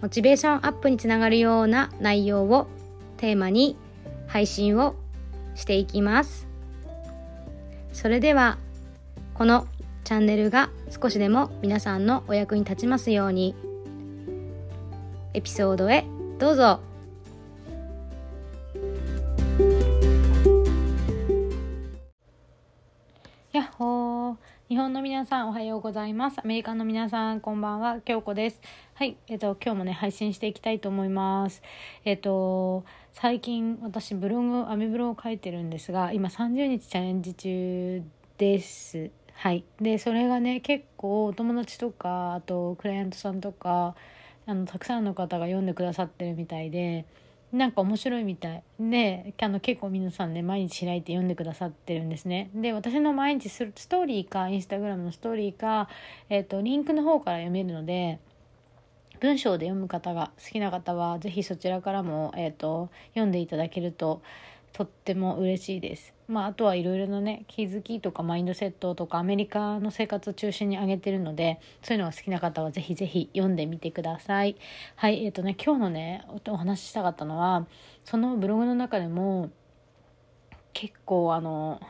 モチベーションアップにつながるような内容をテーマに配信をしていきます。それではこのチャンネルが少しでも皆さんのお役に立ちますようにエピソードへどうぞ。日本の皆さんおはようございます。アメリカの皆さんこんばんは。京子です。はい。えっ、と今日もね配信していきたいと思います。えっ、と最近私ブログアメブロを書いてるんですが今30日チャレンジ中です。はい。でそれがね結構お友達とかあとクライアントさんとかあのたくさんの方が読んでくださってるみたいでなんか面白いみたい。であの結構皆さんね毎日開いて読んでくださってるんですね。で私の毎日ストーリーかインスタグラムのストーリーか、えーと、リンクの方から読めるので文章で読む方が好きな方は是非そちらからも、えーと読んでいただけるととっても嬉しいです。まあ、あとはいろいろなね気づきとかマインドセットとかアメリカの生活を中心に挙げてるのでそういうのが好きな方はぜひぜひ読んでみてください。はいえっ、ー、とね今日のねお話ししたかったのはそのブログの中でも結構あの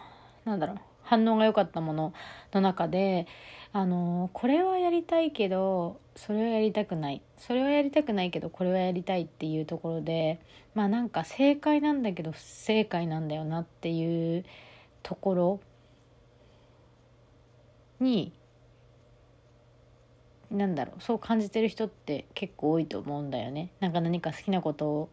なんだろう反応が良かったものの中であのこれはやりたいけどそれはやりたくないそれはやりたくないけどこれはやりたいっていうところでまあなんか正解なんだけど不正解なんだよなっていうところになんだろうそう感じてる人って結構多いと思うんだよね。なんか何か好きなことを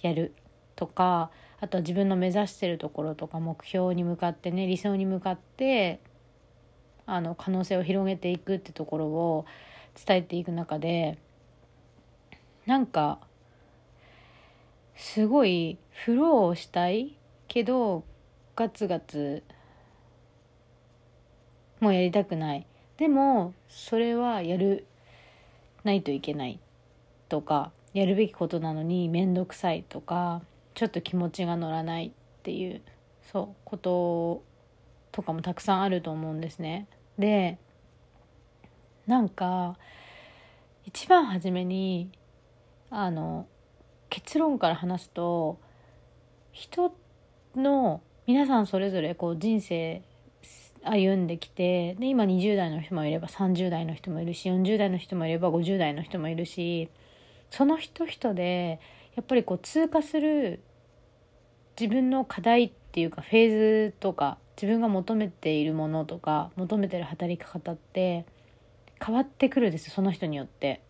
やるとかあとは自分の目指してるところとか目標に向かってね理想に向かってあの可能性を広げていくってところを伝えていく中でなんかすごいフローをしたいけどガツガツもうやりたくない。でもそれはやるないといけないとかやるべきことなのに面倒くさいとかちょっと気持ちが乗らないっていうそうこととかもたくさんあると思うんですね。でなんか一番初めにあの結論から話すと人の皆さんそれぞれこう人生歩んできてで今20代の人もいれば30代の人もいるし40代の人もいれば50代の人もいるしその人人でやっぱりこう通過する自分の課題っていうかフェーズとか自分が求めているものとか求めてる働き方って変わってくるですその人によって。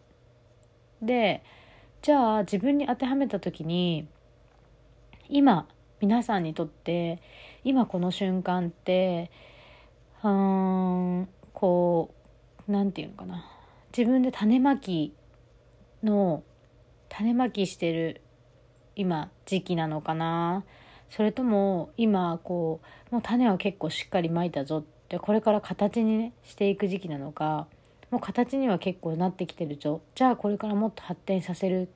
でじゃあ自分に当てはめた時に今皆さんにとって今この瞬間ってうんこう何て言うのかな自分で種まきの種まきしてる今時期なのかなそれとも今こうもう種は結構しっかりまいたぞってこれから形にねしていく時期なのかもう形には結構なってきてるぞ。じゃあこれからもっと発展させる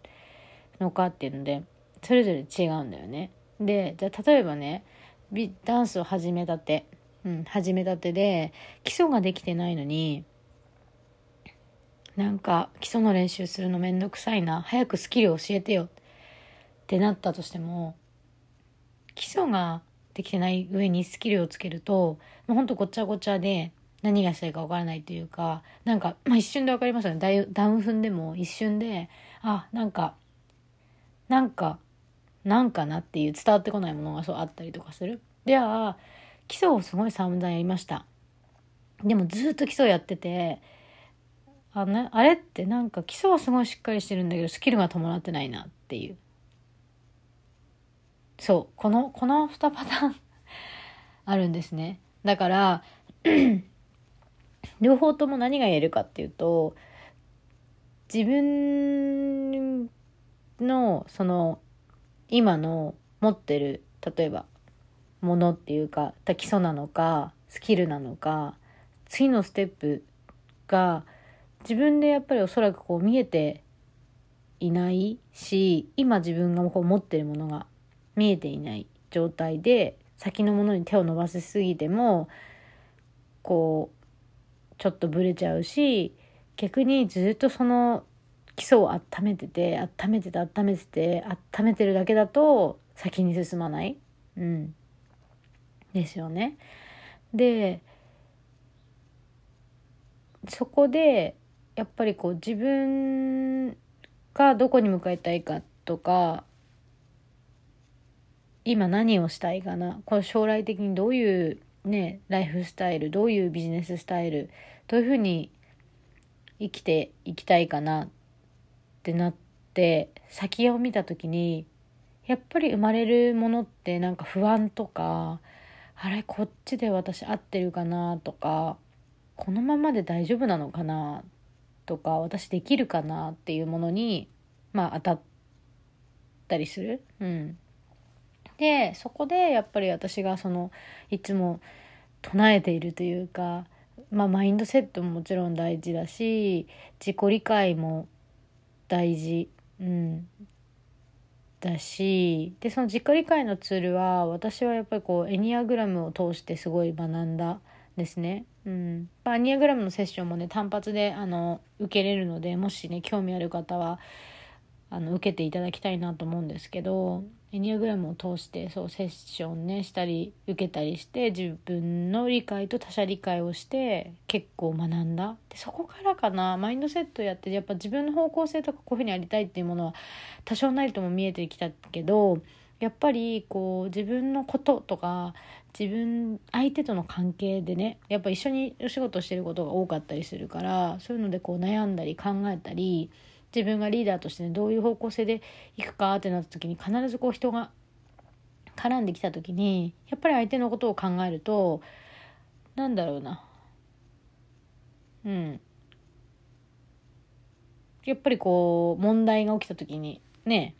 のかっていうのでそれぞれ違うんだよね。でじゃあ例えばねダンスを始めたて、うん、始めたてで基礎ができてないのになんか基礎の練習するのめんどくさいな。早くスキル教えてよってなったとしても基礎ができてない上にスキルをつけるともうほんとごちゃごちゃで何がしたいか分からないというかなんか、まあ、一瞬で分かりますよね。ダウン踏んでも一瞬であなんかなんかなんかなっていう伝わってこないものがそうあったりとかする。では基礎をすごい散々やりました。でもずっと基礎やっててあなあれってなんか基礎はすごいしっかりしてるんだけどスキルが伴ってないなっていう。そうこのこの2パターン あるんですね。だから 両方とも何が言えるかっていうと自分のその今の持ってる例えばものっていうか基礎なのかスキルなのか次のステップが自分でやっぱりおそらくこう見えていないし今自分がこう持ってるものが見えていない状態で先のものに手を伸ばしすぎてもこうちょっとブレちゃうし逆にずっとその基礎を温めてて温めてて温めてて温めてるだけだと先に進まない。うん。ですよね。でそこでやっぱりこう自分がどこに向かいたいかとか今何をしたいかな？これ将来的にどういうねライフスタイルどういうビジネススタイルどういうふうに生きていきたいかなってなって先を見た時にやっぱり生まれるものってなんか不安とかあれこっちで私合ってるかなとかこのままで大丈夫なのかなとか私できるかなっていうものにまあ当たったりする？うん、でそこでやっぱり私がそのいつも唱えているというか、まあ、マインドセットももちろん大事だし自己理解も大事、うん、だしでその自己理解のツールは私はやっぱりこうエニアグラムを通してすごい学んだですね。うん、エニアグラムのセッションもね単発であの受けれるのでもしね興味ある方はあの受けていただきたいなと思うんですけどエニアグラムを通してそうセッションねしたり受けたりして自分の理解と他者理解をして結構学んだ。でそこからかな。マインドセットやってやっぱ自分の方向性とかこういうふうにやりたいっていうものは多少なりとも見えてきたけどやっぱりこう自分のこととか自分相手との関係でねやっぱ一緒にお仕事してることが多かったりするからそういうのでこう悩んだり考えたり自分がリーダーとして、ね、どういう方向性でいくかってなった時に必ずこう人が絡んできた時にやっぱり相手のことを考えるとなんだろうな。うん。やっぱりこう問題が起きた時にね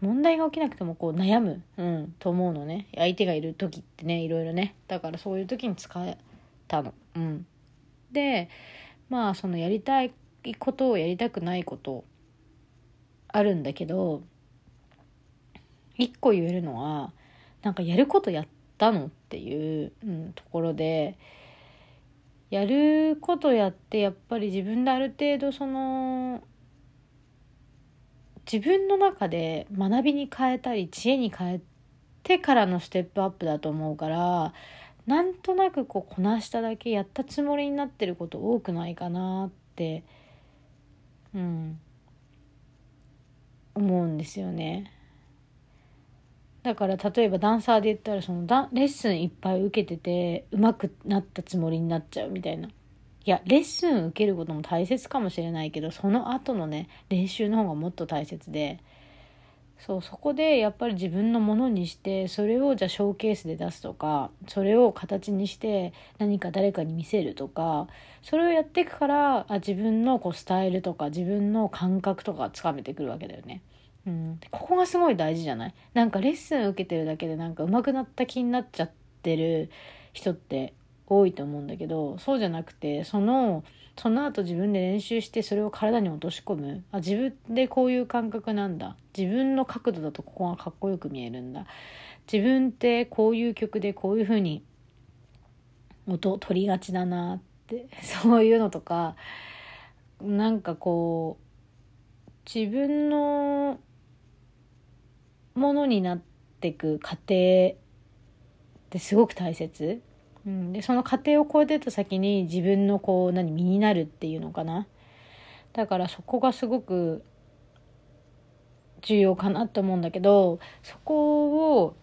問題が起きなくてもこう悩む、うん、と思うのね。相手がいる時ってねいろいろね。だからそういう時に使えたの。うん、でまあそのやりたいことをやりたくないことあるんだけど一個言えるのはなんかやることやったのっていう、うん、ところでやることやってやっぱり自分である程度その自分の中で学びに変えたり知恵に変えてからのステップアップだと思うからなんとなくこうこなしただけやったつもりになってること多くないかなってうん。思うんですよね。だから例えばダンサーで言ったらそのダレッスンいっぱい受けてて上手くなったつもりになっちゃうみたいな。いやレッスン受けることも大切かもしれないけどその後のね練習の方がもっと大切でそうそこでやっぱり自分のものにしてそれをじゃあショーケースで出すとかそれを形にして何か誰かに見せるとかそれをやっていくからあ自分のこうスタイルとか自分の感覚とかつかめてくるわけだよね。うん、ここがすごい大事じゃない？なんかレッスン受けてるだけでなんか上手くなった気になっちゃってる人って多いと思うんだけどそうじゃなくてそのその後自分で練習してそれを体に落とし込む。あ自分でこういう感覚なんだ。自分の角度だとここがかっこよく見えるんだ。自分ってこういう曲でこういう風に音を取りがちだなって そういうのとかなんかこう自分のものになっていく過程ってすごく大切、うん、でその過程を超えてた先に自分のこう何身になるっていうのかな。だからそこがすごく重要かなと思うんだけどそこを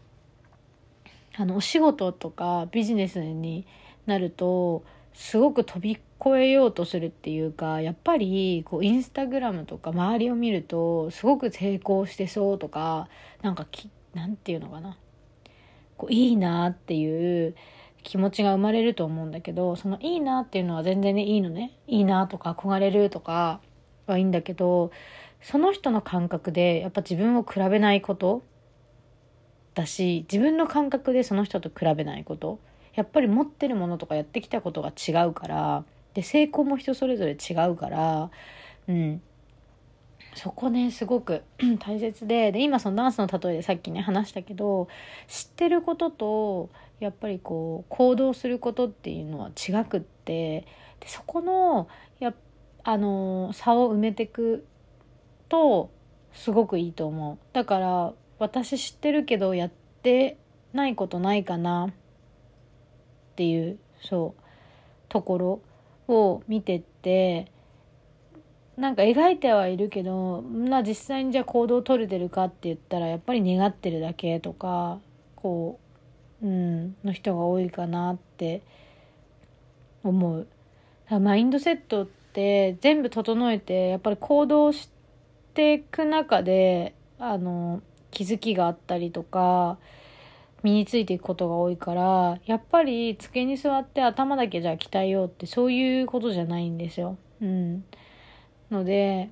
あのお仕事とかビジネスになるとすごく飛び越えようとするっていうかやっぱりこうインスタグラムとか周りを見るとすごく成功してそうとかなんかきなんていうのかな。こういいなっていう気持ちが生まれると思うんだけどそのいいなっていうのは全然ねいいのね。いいなとか憧れるとかはいいんだけどその人の感覚でやっぱ自分を比べないことだし自分の感覚でその人と比べないことやっぱり持ってるものとかやってきたことが違うからで成功も人それぞれ違うからうん。そこねすごく 大切でで今そのダンスの例えでさっきね話したけど知ってることとやっぱりこう行動することっていうのは違くってでそこのやあの差を埋めてくとすごくいいと思う。だから私知ってるけどやってないことないかな。っていうそうところを見てってなんか描いてはいるけどな実際にじゃあ行動を取れてるかって言ったらやっぱり願ってるだけとかこううんの人が多いかなって思う。マインドセットって全部整えてやっぱり行動していく中であの気づきがあったりとか身についていくことが多いからやっぱり机に座って頭だけじゃ鍛えようってそういうことじゃないんですよ。うん、ので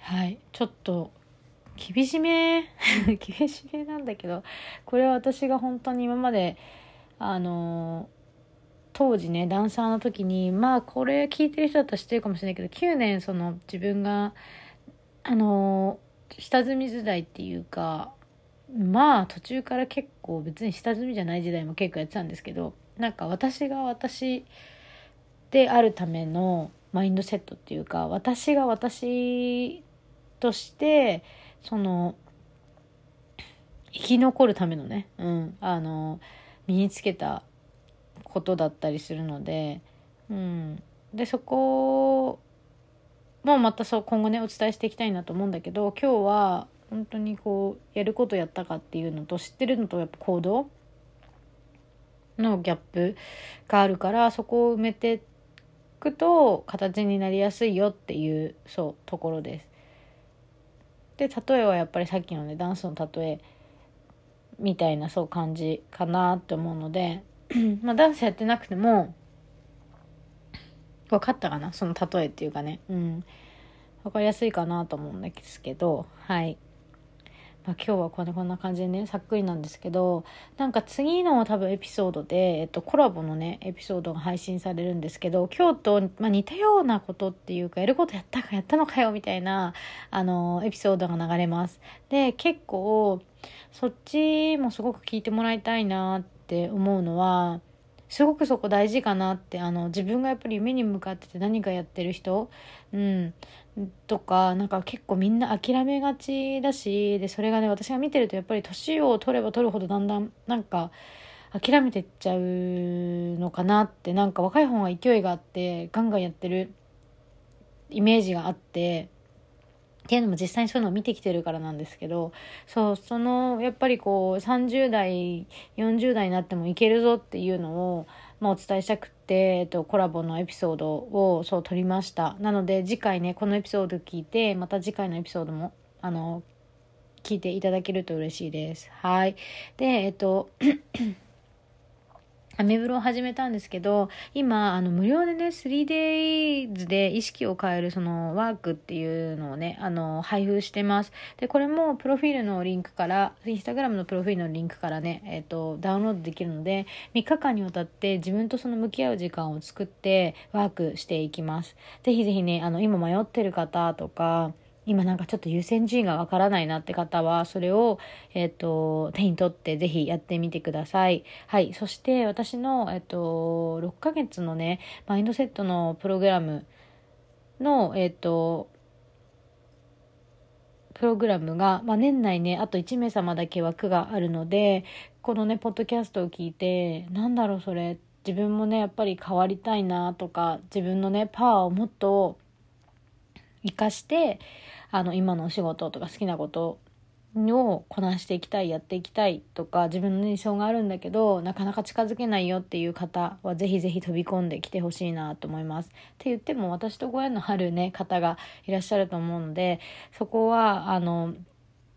はいちょっと厳しめ 厳しめなんだけどこれは私が本当に今まであの当時ねダンサーの時にまあこれ聞いてる人だったら知ってるかもしれないけど9年その自分があの下積み時代っていうかまあ途中から結構別に下積みじゃない時代も結構やってたんですけどなんか私が私であるためのマインドセットっていうか私が私としてその生き残るためのね、うん、あの身につけたことだったりするので、うん、でそこもまたそう今後ねお伝えしていきたいなと思うんだけど今日は本当にこうやることやったかっていうのと知ってるのとやっぱ行動。のギャップがあるからそこを埋めてくと形になりやすいよっていうそうところです。で例えはやっぱりさっきのねダンスの例えみたいなそう感じかなって思うのでまあダンスやってなくても分かったかなその例えっていうかね。うん。分かりやすいかなと思うんですけどはい。まあ、今日はこんなこんな感じでねさっくりなんですけどなんか次の多分エピソードで、えっと、コラボのねエピソードが配信されるんですけど今日と、まあ、似たようなことっていうかやることやったかやったのかよみたいなあのエピソードが流れます。で結構そっちもすごく聞いてもらいたいなって思うのはすごくそこ大事かなってあの自分がやっぱり夢に向かってて何かやってる人、うん、とかなんか結構みんな諦めがちだしでそれがね私が見てるとやっぱり年を取れば取るほどだんだんなんか諦めてっちゃうのかなってなんか若い方が勢いがあってガンガンやってるイメージがあってっていうのも実際にそういうのを見てきてるからなんですけどそうそのやっぱりこう30代40代になってもいけるぞっていうのを、まあ、お伝えしたくて、えっと、コラボのエピソードをそう撮りました。なので次回ねこのエピソード聞いてまた次回のエピソードもあの聞いていただけると嬉しいです。はい。でえっとアメブロを始めたんですけど、今、あの、無料でね、3days で意識を変えるそのワークっていうのをね、あの、配布してます。で、これもプロフィールのリンクから、インスタグラムのプロフィールのリンクからね、えっ、ー、と、ダウンロードできるので、3日間にわたって自分とその向き合う時間を作ってワークしていきます。ぜひぜひね、あの、今迷ってる方とか、今なんかちょっと優先順位がわからないなって方は、それを、えっ、ー、と、手に取ってぜひやってみてください。はい。そして私の、えっ、ー、と、6ヶ月のね、マインドセットのプログラムの、えっ、ー、と、プログラムが、まあ、年内ね、あと1名様だけ枠があるので、このね、ポッドキャストを聞いて、なんだろうそれ、自分もね、やっぱり変わりたいなとか、自分のね、パワーをもっと活かして、あの今のお仕事とか好きなことをこなしていきたいやっていきたいとか自分の理想があるんだけどなかなか近づけないよっていう方はぜひぜひ飛び込んできてほしいなと思います。って言っても私とご縁のあるね方がいらっしゃると思うのでそこはあの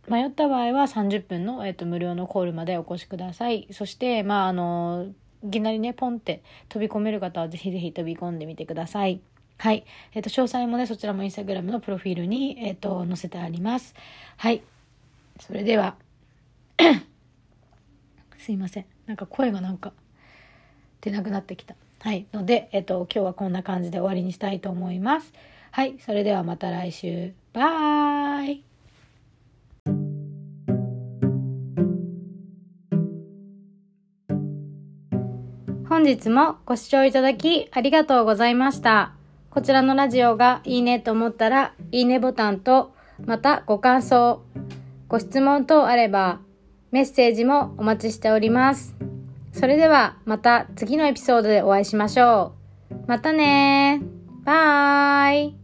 迷った場合は30分の、えっと、無料のコールまでお越しください。そしてまああのいきなりねポンって飛び込める方はぜひぜひ飛び込んでみてください。はい。えっ、ー、と、詳細もね、そちらもインスタグラムのプロフィールに、えっ、ー、と、載せてあります。はい。それでは、すいません。なんか声がなんか出なくなってきた。はい。ので、えっと、今日はこんな感じで終わりにしたいと思います。はい。それではまた来週。バイ本日もご視聴いただきありがとうございました。こちらのラジオがいいねと思ったら、いいねボタンと、またご感想、ご質問等あれば、メッセージもお待ちしております。それではまた次のエピソードでお会いしましょう。またねバイ